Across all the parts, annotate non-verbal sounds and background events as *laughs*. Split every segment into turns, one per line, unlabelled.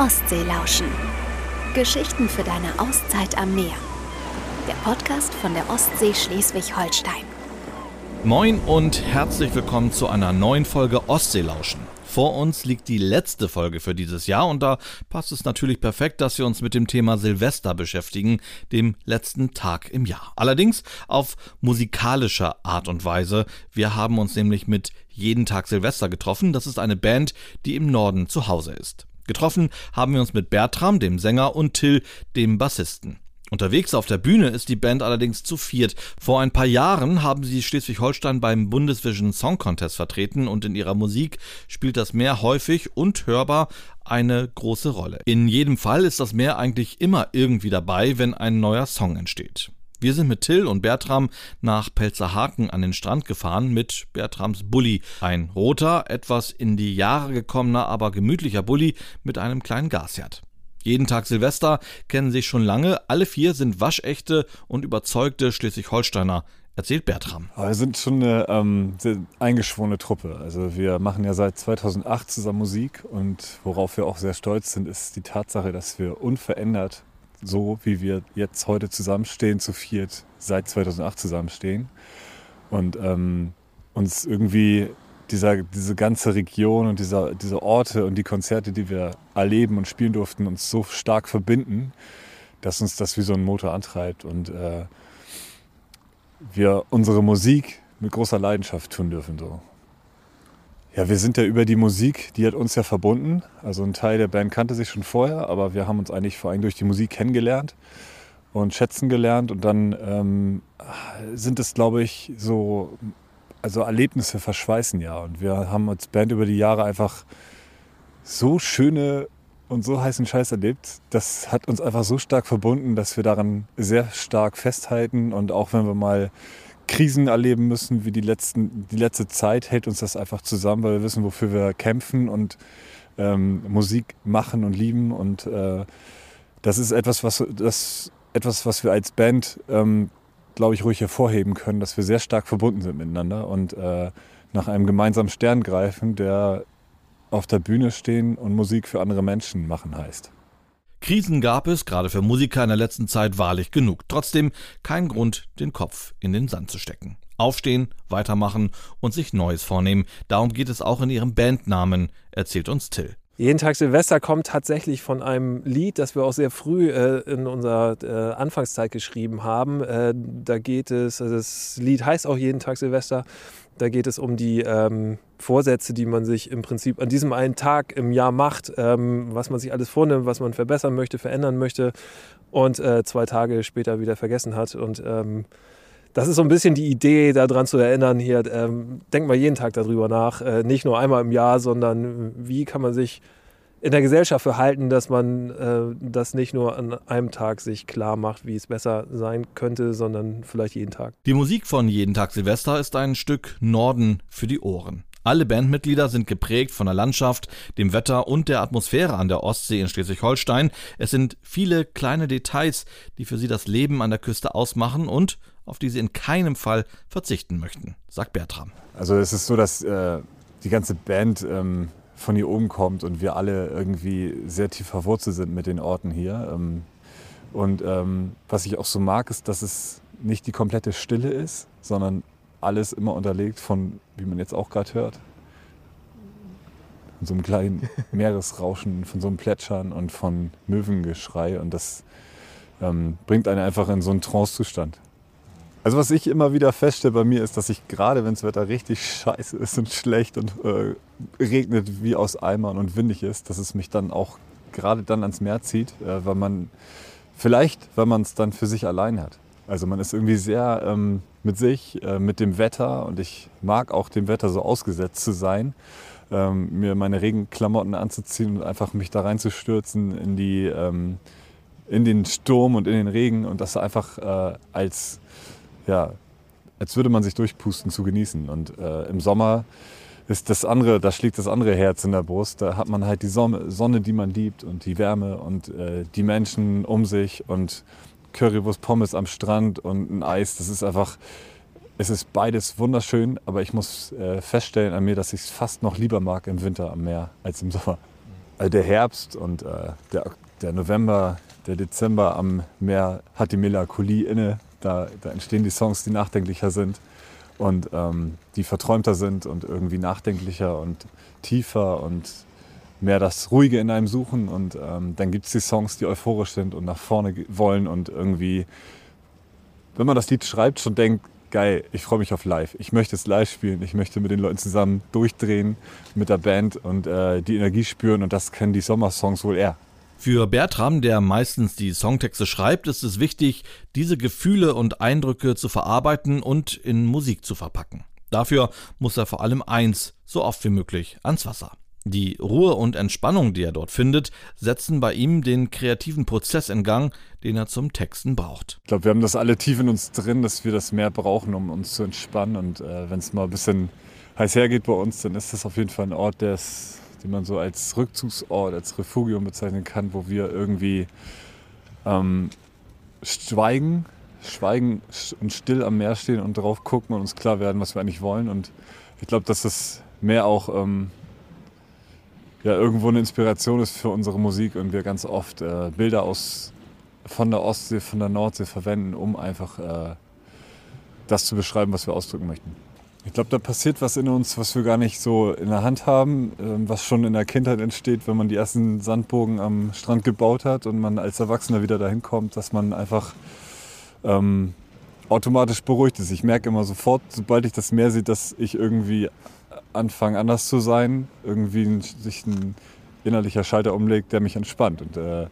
Ostsee lauschen. Geschichten für deine Auszeit am Meer. Der Podcast von der Ostsee Schleswig-Holstein.
Moin und herzlich willkommen zu einer neuen Folge Ostseelauschen. Vor uns liegt die letzte Folge für dieses Jahr und da passt es natürlich perfekt, dass wir uns mit dem Thema Silvester beschäftigen, dem letzten Tag im Jahr. Allerdings auf musikalischer Art und Weise. Wir haben uns nämlich mit Jeden Tag Silvester getroffen. Das ist eine Band, die im Norden zu Hause ist. Getroffen haben wir uns mit Bertram, dem Sänger, und Till, dem Bassisten. Unterwegs auf der Bühne ist die Band allerdings zu viert. Vor ein paar Jahren haben sie Schleswig-Holstein beim Bundesvision Song Contest vertreten und in ihrer Musik spielt das Meer häufig und hörbar eine große Rolle. In jedem Fall ist das Meer eigentlich immer irgendwie dabei, wenn ein neuer Song entsteht. Wir sind mit Till und Bertram nach Pelzerhaken an den Strand gefahren mit Bertrams Bulli. Ein roter, etwas in die Jahre gekommener, aber gemütlicher Bulli mit einem kleinen Gasherd. Jeden Tag Silvester kennen sich schon lange. Alle vier sind waschechte und überzeugte Schleswig-Holsteiner, erzählt Bertram.
Wir sind schon eine ähm, eingeschworene Truppe. Also wir machen ja seit 2008 zusammen Musik und worauf wir auch sehr stolz sind, ist die Tatsache, dass wir unverändert so, wie wir jetzt heute zusammenstehen, zu viert seit 2008 zusammenstehen. Und ähm, uns irgendwie dieser, diese ganze Region und dieser, diese Orte und die Konzerte, die wir erleben und spielen durften, uns so stark verbinden, dass uns das wie so ein Motor antreibt und äh, wir unsere Musik mit großer Leidenschaft tun dürfen. So. Ja, wir sind ja über die Musik, die hat uns ja verbunden. Also ein Teil der Band kannte sich schon vorher, aber wir haben uns eigentlich vor allem durch die Musik kennengelernt und schätzen gelernt. Und dann ähm, sind es, glaube ich, so, also Erlebnisse verschweißen ja. Und wir haben als Band über die Jahre einfach so schöne und so heißen Scheiß erlebt. Das hat uns einfach so stark verbunden, dass wir daran sehr stark festhalten. Und auch wenn wir mal Krisen erleben müssen, wie die, letzten, die letzte Zeit, hält uns das einfach zusammen, weil wir wissen, wofür wir kämpfen und ähm, Musik machen und lieben. Und äh, das ist etwas, was, das, etwas, was wir als Band, ähm, glaube ich, ruhig hervorheben können, dass wir sehr stark verbunden sind miteinander und äh, nach einem gemeinsamen Stern greifen, der auf der Bühne stehen und Musik für andere Menschen machen heißt.
Krisen gab es, gerade für Musiker in der letzten Zeit, wahrlich genug. Trotzdem kein Grund, den Kopf in den Sand zu stecken. Aufstehen, weitermachen und sich Neues vornehmen. Darum geht es auch in ihrem Bandnamen, erzählt uns Till.
Jeden Tag Silvester kommt tatsächlich von einem Lied, das wir auch sehr früh äh, in unserer äh, Anfangszeit geschrieben haben. Äh, da geht es, also das Lied heißt auch Jeden Tag Silvester. Da geht es um die ähm, Vorsätze, die man sich im Prinzip an diesem einen Tag im Jahr macht, ähm, was man sich alles vornimmt, was man verbessern möchte, verändern möchte und äh, zwei Tage später wieder vergessen hat. Und ähm, das ist so ein bisschen die Idee, daran zu erinnern, hier, ähm, denkt mal jeden Tag darüber nach, äh, nicht nur einmal im Jahr, sondern wie kann man sich in der Gesellschaft verhalten, dass man äh, das nicht nur an einem Tag sich klar macht, wie es besser sein könnte, sondern vielleicht jeden Tag.
Die Musik von Jeden Tag Silvester ist ein Stück Norden für die Ohren. Alle Bandmitglieder sind geprägt von der Landschaft, dem Wetter und der Atmosphäre an der Ostsee in Schleswig-Holstein. Es sind viele kleine Details, die für sie das Leben an der Küste ausmachen und auf die sie in keinem Fall verzichten möchten, sagt Bertram.
Also es ist so, dass äh, die ganze Band ähm, von hier oben kommt und wir alle irgendwie sehr tief verwurzelt sind mit den Orten hier. Ähm, und ähm, was ich auch so mag, ist, dass es nicht die komplette Stille ist, sondern alles immer unterlegt von, wie man jetzt auch gerade hört, von so einem kleinen *laughs* Meeresrauschen, von so einem Plätschern und von Möwengeschrei. Und das ähm, bringt einen einfach in so einen Trancezustand. Also was ich immer wieder feststelle bei mir ist, dass ich gerade, wenn das Wetter richtig scheiße ist und schlecht und äh, regnet wie aus Eimern und windig ist, dass es mich dann auch gerade dann ans Meer zieht, äh, weil man vielleicht, weil man es dann für sich allein hat. Also man ist irgendwie sehr ähm, mit sich, äh, mit dem Wetter und ich mag auch dem Wetter so ausgesetzt zu sein, ähm, mir meine Regenklamotten anzuziehen und einfach mich da reinzustürzen in, die, ähm, in den Sturm und in den Regen und das einfach äh, als, ja, als würde man sich durchpusten zu genießen. Und äh, im Sommer ist das andere, da schlägt das andere Herz in der Brust. Da hat man halt die Sonne, Sonne die man liebt und die Wärme und äh, die Menschen um sich und Currywurst Pommes am Strand und ein Eis. Das ist einfach, es ist beides wunderschön, aber ich muss äh, feststellen an mir, dass ich es fast noch lieber mag im Winter am Meer als im Sommer. also der Herbst und äh, der, der November, der Dezember am Meer hat die Melancholie inne. Da, da entstehen die Songs, die nachdenklicher sind und ähm, die verträumter sind und irgendwie nachdenklicher und tiefer und mehr das Ruhige in einem suchen. Und ähm, dann gibt es die Songs, die euphorisch sind und nach vorne wollen und irgendwie, wenn man das Lied schreibt, schon denkt, geil, ich freue mich auf live. Ich möchte es live spielen. Ich möchte mit den Leuten zusammen durchdrehen mit der Band und äh, die Energie spüren. Und das können die Sommersongs wohl eher.
Für Bertram, der meistens die Songtexte schreibt, ist es wichtig, diese Gefühle und Eindrücke zu verarbeiten und in Musik zu verpacken. Dafür muss er vor allem eins, so oft wie möglich, ans Wasser. Die Ruhe und Entspannung, die er dort findet, setzen bei ihm den kreativen Prozess in Gang, den er zum Texten braucht.
Ich glaube, wir haben das alle tief in uns drin, dass wir das mehr brauchen, um uns zu entspannen. Und äh, wenn es mal ein bisschen heiß hergeht bei uns, dann ist das auf jeden Fall ein Ort, den man so als Rückzugsort, als Refugium bezeichnen kann, wo wir irgendwie ähm, schweigen, schweigen und still am Meer stehen und drauf gucken und uns klar werden, was wir eigentlich wollen. Und ich glaube, dass das mehr auch ähm, ja irgendwo eine Inspiration ist für unsere Musik und wir ganz oft äh, Bilder aus von der Ostsee, von der Nordsee verwenden, um einfach äh, das zu beschreiben, was wir ausdrücken möchten. Ich glaube, da passiert was in uns, was wir gar nicht so in der Hand haben, äh, was schon in der Kindheit entsteht, wenn man die ersten Sandbogen am Strand gebaut hat und man als Erwachsener wieder dahin kommt, dass man einfach ähm, automatisch beruhigt ist. Ich merke immer sofort, sobald ich das Meer sehe, dass ich irgendwie anfangen, anders zu sein, irgendwie sich ein innerlicher Schalter umlegt, der mich entspannt. Und, äh,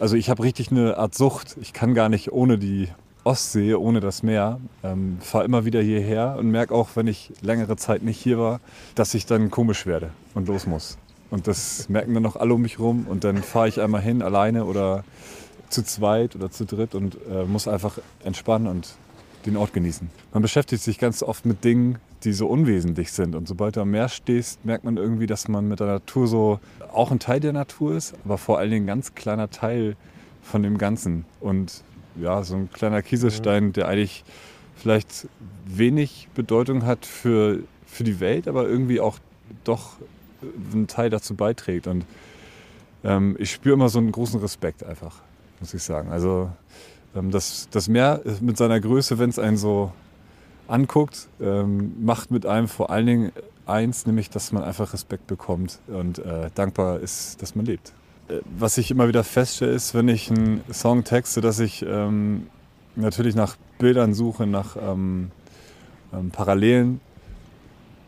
also ich habe richtig eine Art Sucht. Ich kann gar nicht ohne die Ostsee, ohne das Meer. Ähm, Fahre immer wieder hierher und merke auch, wenn ich längere Zeit nicht hier war, dass ich dann komisch werde und los muss. Und das merken dann noch alle um mich rum. Und dann fahre ich einmal hin, alleine oder zu zweit oder zu dritt und äh, muss einfach entspannen und den Ort genießen. Man beschäftigt sich ganz oft mit Dingen, die so unwesentlich sind. Und sobald du am Meer stehst, merkt man irgendwie, dass man mit der Natur so auch ein Teil der Natur ist, aber vor allen Dingen ein ganz kleiner Teil von dem Ganzen. Und ja, so ein kleiner Kieselstein, der eigentlich vielleicht wenig Bedeutung hat für, für die Welt, aber irgendwie auch doch einen Teil dazu beiträgt. Und ähm, ich spüre immer so einen großen Respekt einfach, muss ich sagen. Also ähm, das, das Meer mit seiner Größe, wenn es einen so anguckt, ähm, macht mit einem vor allen Dingen eins, nämlich dass man einfach Respekt bekommt und äh, dankbar ist, dass man lebt. Äh, was ich immer wieder feststelle, ist, wenn ich einen Song texte, dass ich ähm, natürlich nach Bildern suche, nach ähm, ähm, Parallelen.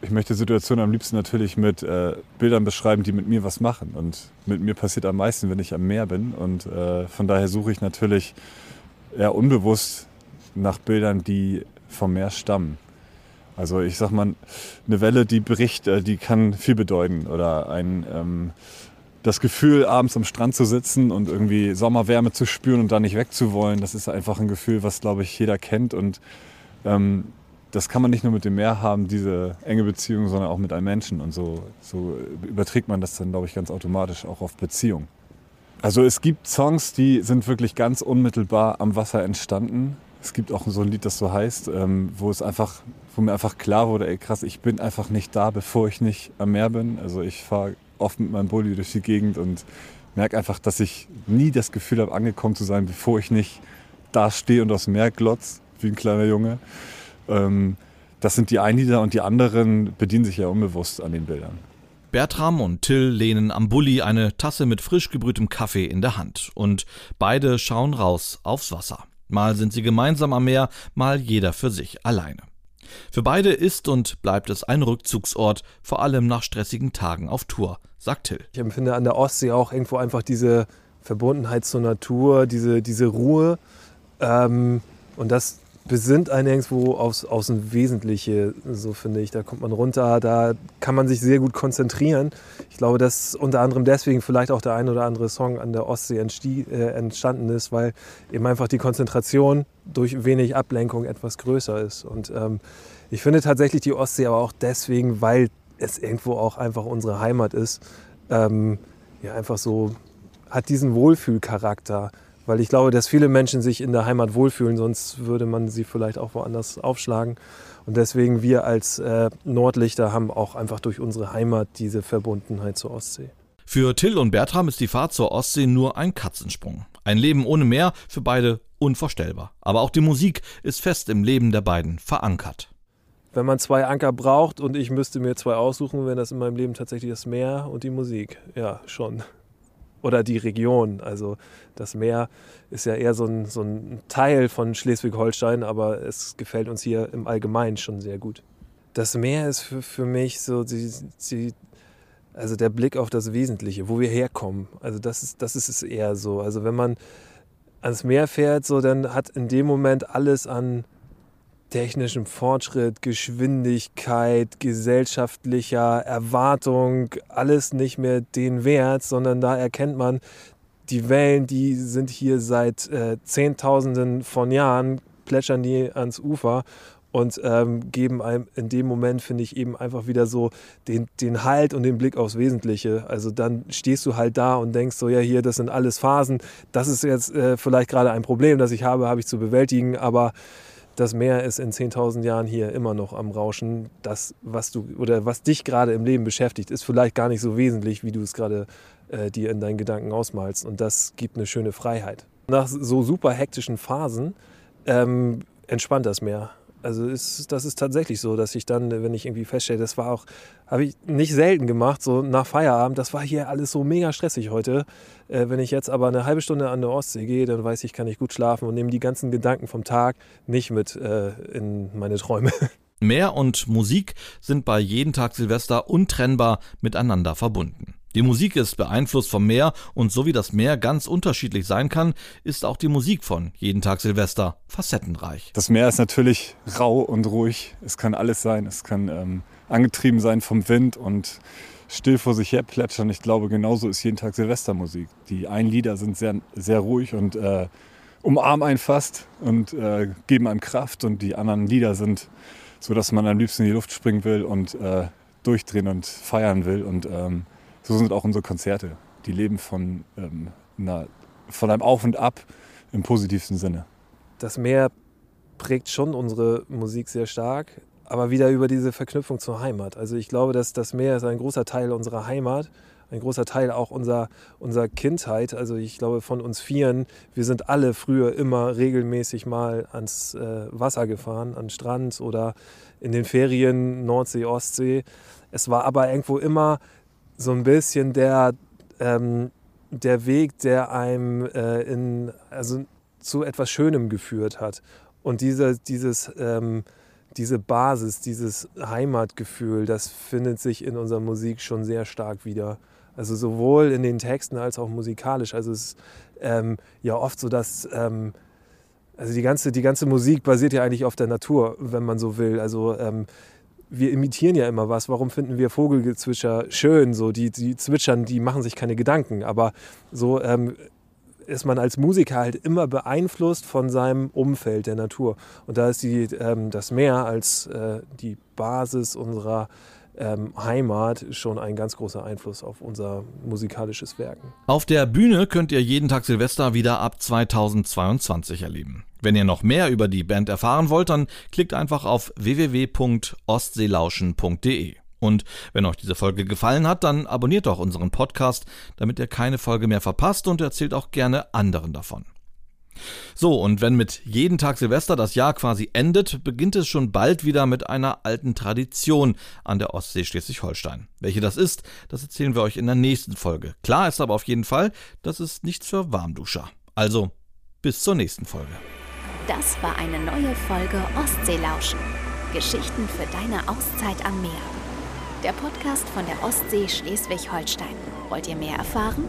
Ich möchte Situationen am liebsten natürlich mit äh, Bildern beschreiben, die mit mir was machen. Und mit mir passiert am meisten, wenn ich am Meer bin. Und äh, von daher suche ich natürlich eher unbewusst nach Bildern, die vom Meer stammen. Also ich sag mal, eine Welle, die bricht, äh, die kann viel bedeuten. Oder ein, ähm, das Gefühl, abends am Strand zu sitzen und irgendwie Sommerwärme zu spüren und da nicht wegzuwollen, das ist einfach ein Gefühl, was, glaube ich, jeder kennt. Und ähm, das kann man nicht nur mit dem Meer haben, diese enge Beziehung, sondern auch mit einem Menschen. Und so, so überträgt man das dann, glaube ich, ganz automatisch auch auf Beziehung. Also es gibt Songs, die sind wirklich ganz unmittelbar am Wasser entstanden. Es gibt auch so ein Lied, das so heißt, ähm, wo es einfach, wo mir einfach klar wurde, ey krass, ich bin einfach nicht da, bevor ich nicht am Meer bin. Also ich fahre oft mit meinem Bulli durch die Gegend und merke einfach, dass ich nie das Gefühl habe, angekommen zu sein, bevor ich nicht da stehe und aufs Meer glotz, wie ein kleiner Junge. Ähm, das sind die einen Lieder und die anderen bedienen sich ja unbewusst an den Bildern.
Bertram und Till lehnen am Bulli eine Tasse mit frisch gebrühtem Kaffee in der Hand und beide schauen raus aufs Wasser. Mal sind sie gemeinsam am Meer, mal jeder für sich alleine. Für beide ist und bleibt es ein Rückzugsort, vor allem nach stressigen Tagen auf Tour, sagt Till.
Ich empfinde an der Ostsee auch irgendwo einfach diese Verbundenheit zur Natur, diese, diese Ruhe. Ähm, und das besinnt einen irgendwo aufs, Wesentliche, so finde ich. Da kommt man runter, da kann man sich sehr gut konzentrieren. Ich glaube, dass unter anderem deswegen vielleicht auch der ein oder andere Song an der Ostsee äh, entstanden ist, weil eben einfach die Konzentration durch wenig Ablenkung etwas größer ist. Und ähm, ich finde tatsächlich die Ostsee aber auch deswegen, weil es irgendwo auch einfach unsere Heimat ist, ähm, ja einfach so hat diesen Wohlfühlcharakter weil ich glaube, dass viele Menschen sich in der Heimat wohlfühlen, sonst würde man sie vielleicht auch woanders aufschlagen. Und deswegen wir als äh, Nordlichter haben auch einfach durch unsere Heimat diese Verbundenheit zur Ostsee.
Für Till und Bertram ist die Fahrt zur Ostsee nur ein Katzensprung. Ein Leben ohne Meer für beide unvorstellbar. Aber auch die Musik ist fest im Leben der beiden verankert.
Wenn man zwei Anker braucht und ich müsste mir zwei aussuchen, wäre das in meinem Leben tatsächlich das Meer und die Musik. Ja, schon. Oder die Region. Also das Meer ist ja eher so ein, so ein Teil von Schleswig-Holstein, aber es gefällt uns hier im Allgemeinen schon sehr gut. Das Meer ist für, für mich so die, die, also der Blick auf das Wesentliche, wo wir herkommen. Also das ist, das ist es eher so. Also wenn man ans Meer fährt, so dann hat in dem Moment alles an technischem Fortschritt, Geschwindigkeit, gesellschaftlicher Erwartung, alles nicht mehr den Wert, sondern da erkennt man, die Wellen, die sind hier seit äh, Zehntausenden von Jahren, plätschern die ans Ufer und ähm, geben einem in dem Moment, finde ich, eben einfach wieder so den, den Halt und den Blick aufs Wesentliche. Also dann stehst du halt da und denkst so, ja, hier, das sind alles Phasen. Das ist jetzt äh, vielleicht gerade ein Problem, das ich habe, habe ich zu bewältigen, aber das Meer ist in 10.000 Jahren hier immer noch am Rauschen. Das, was du oder was dich gerade im Leben beschäftigt, ist vielleicht gar nicht so wesentlich, wie du es gerade äh, dir in deinen Gedanken ausmalst. Und das gibt eine schöne Freiheit. Nach so super hektischen Phasen ähm, entspannt das Meer. Also ist, das ist tatsächlich so, dass ich dann, wenn ich irgendwie feststelle, das war auch, habe ich nicht selten gemacht, so nach Feierabend, das war hier alles so mega stressig heute. Äh, wenn ich jetzt aber eine halbe Stunde an der Ostsee gehe, dann weiß ich, kann ich gut schlafen und nehme die ganzen Gedanken vom Tag nicht mit äh, in meine Träume.
Meer und Musik sind bei jeden Tag Silvester untrennbar miteinander verbunden. Die Musik ist beeinflusst vom Meer und so wie das Meer ganz unterschiedlich sein kann, ist auch die Musik von Jeden Tag Silvester facettenreich.
Das Meer ist natürlich rau und ruhig. Es kann alles sein. Es kann ähm, angetrieben sein vom Wind und still vor sich her plätschern. Ich glaube, genauso ist jeden Tag Silvestermusik. Die einen Lieder sind sehr, sehr ruhig und äh, umarmen einen fast und äh, geben einem Kraft und die anderen Lieder sind so, dass man am liebsten in die Luft springen will und äh, durchdrehen und feiern will und ähm, so sind auch unsere Konzerte. Die leben von, ähm, einer, von einem Auf und Ab im positivsten Sinne.
Das Meer prägt schon unsere Musik sehr stark, aber wieder über diese Verknüpfung zur Heimat. Also ich glaube, dass das Meer ist ein großer Teil unserer Heimat, ein großer Teil auch unserer, unserer Kindheit. Also ich glaube von uns Vieren, wir sind alle früher immer regelmäßig mal ans äh, Wasser gefahren, an Strand oder in den Ferien Nordsee, Ostsee. Es war aber irgendwo immer so ein bisschen der, ähm, der Weg, der einem äh, in, also zu etwas Schönem geführt hat. Und diese, dieses, ähm, diese Basis, dieses Heimatgefühl, das findet sich in unserer Musik schon sehr stark wieder. Also sowohl in den Texten als auch musikalisch. Also es ist ähm, ja oft so, dass ähm, also die ganze, die ganze Musik basiert ja eigentlich auf der Natur, wenn man so will. Also ähm, wir imitieren ja immer was. Warum finden wir Vogelgezwitscher schön? So, die, die zwitschern, die machen sich keine Gedanken. Aber so ähm, ist man als Musiker halt immer beeinflusst von seinem Umfeld, der Natur. Und da ist die, ähm, das Meer als äh, die Basis unserer ähm, Heimat schon ein ganz großer Einfluss auf unser musikalisches Werken.
Auf der Bühne könnt ihr jeden Tag Silvester wieder ab 2022 erleben. Wenn ihr noch mehr über die Band erfahren wollt, dann klickt einfach auf www.ostseelauschen.de. Und wenn euch diese Folge gefallen hat, dann abonniert doch unseren Podcast, damit ihr keine Folge mehr verpasst und erzählt auch gerne anderen davon. So, und wenn mit jeden Tag Silvester das Jahr quasi endet, beginnt es schon bald wieder mit einer alten Tradition an der Ostsee Schleswig-Holstein. Welche das ist, das erzählen wir euch in der nächsten Folge. Klar ist aber auf jeden Fall, das ist nichts für Warmduscher. Also, bis zur nächsten Folge.
Das war eine neue Folge Ostseelauschen. Geschichten für deine Auszeit am Meer. Der Podcast von der Ostsee Schleswig-Holstein. Wollt ihr mehr erfahren?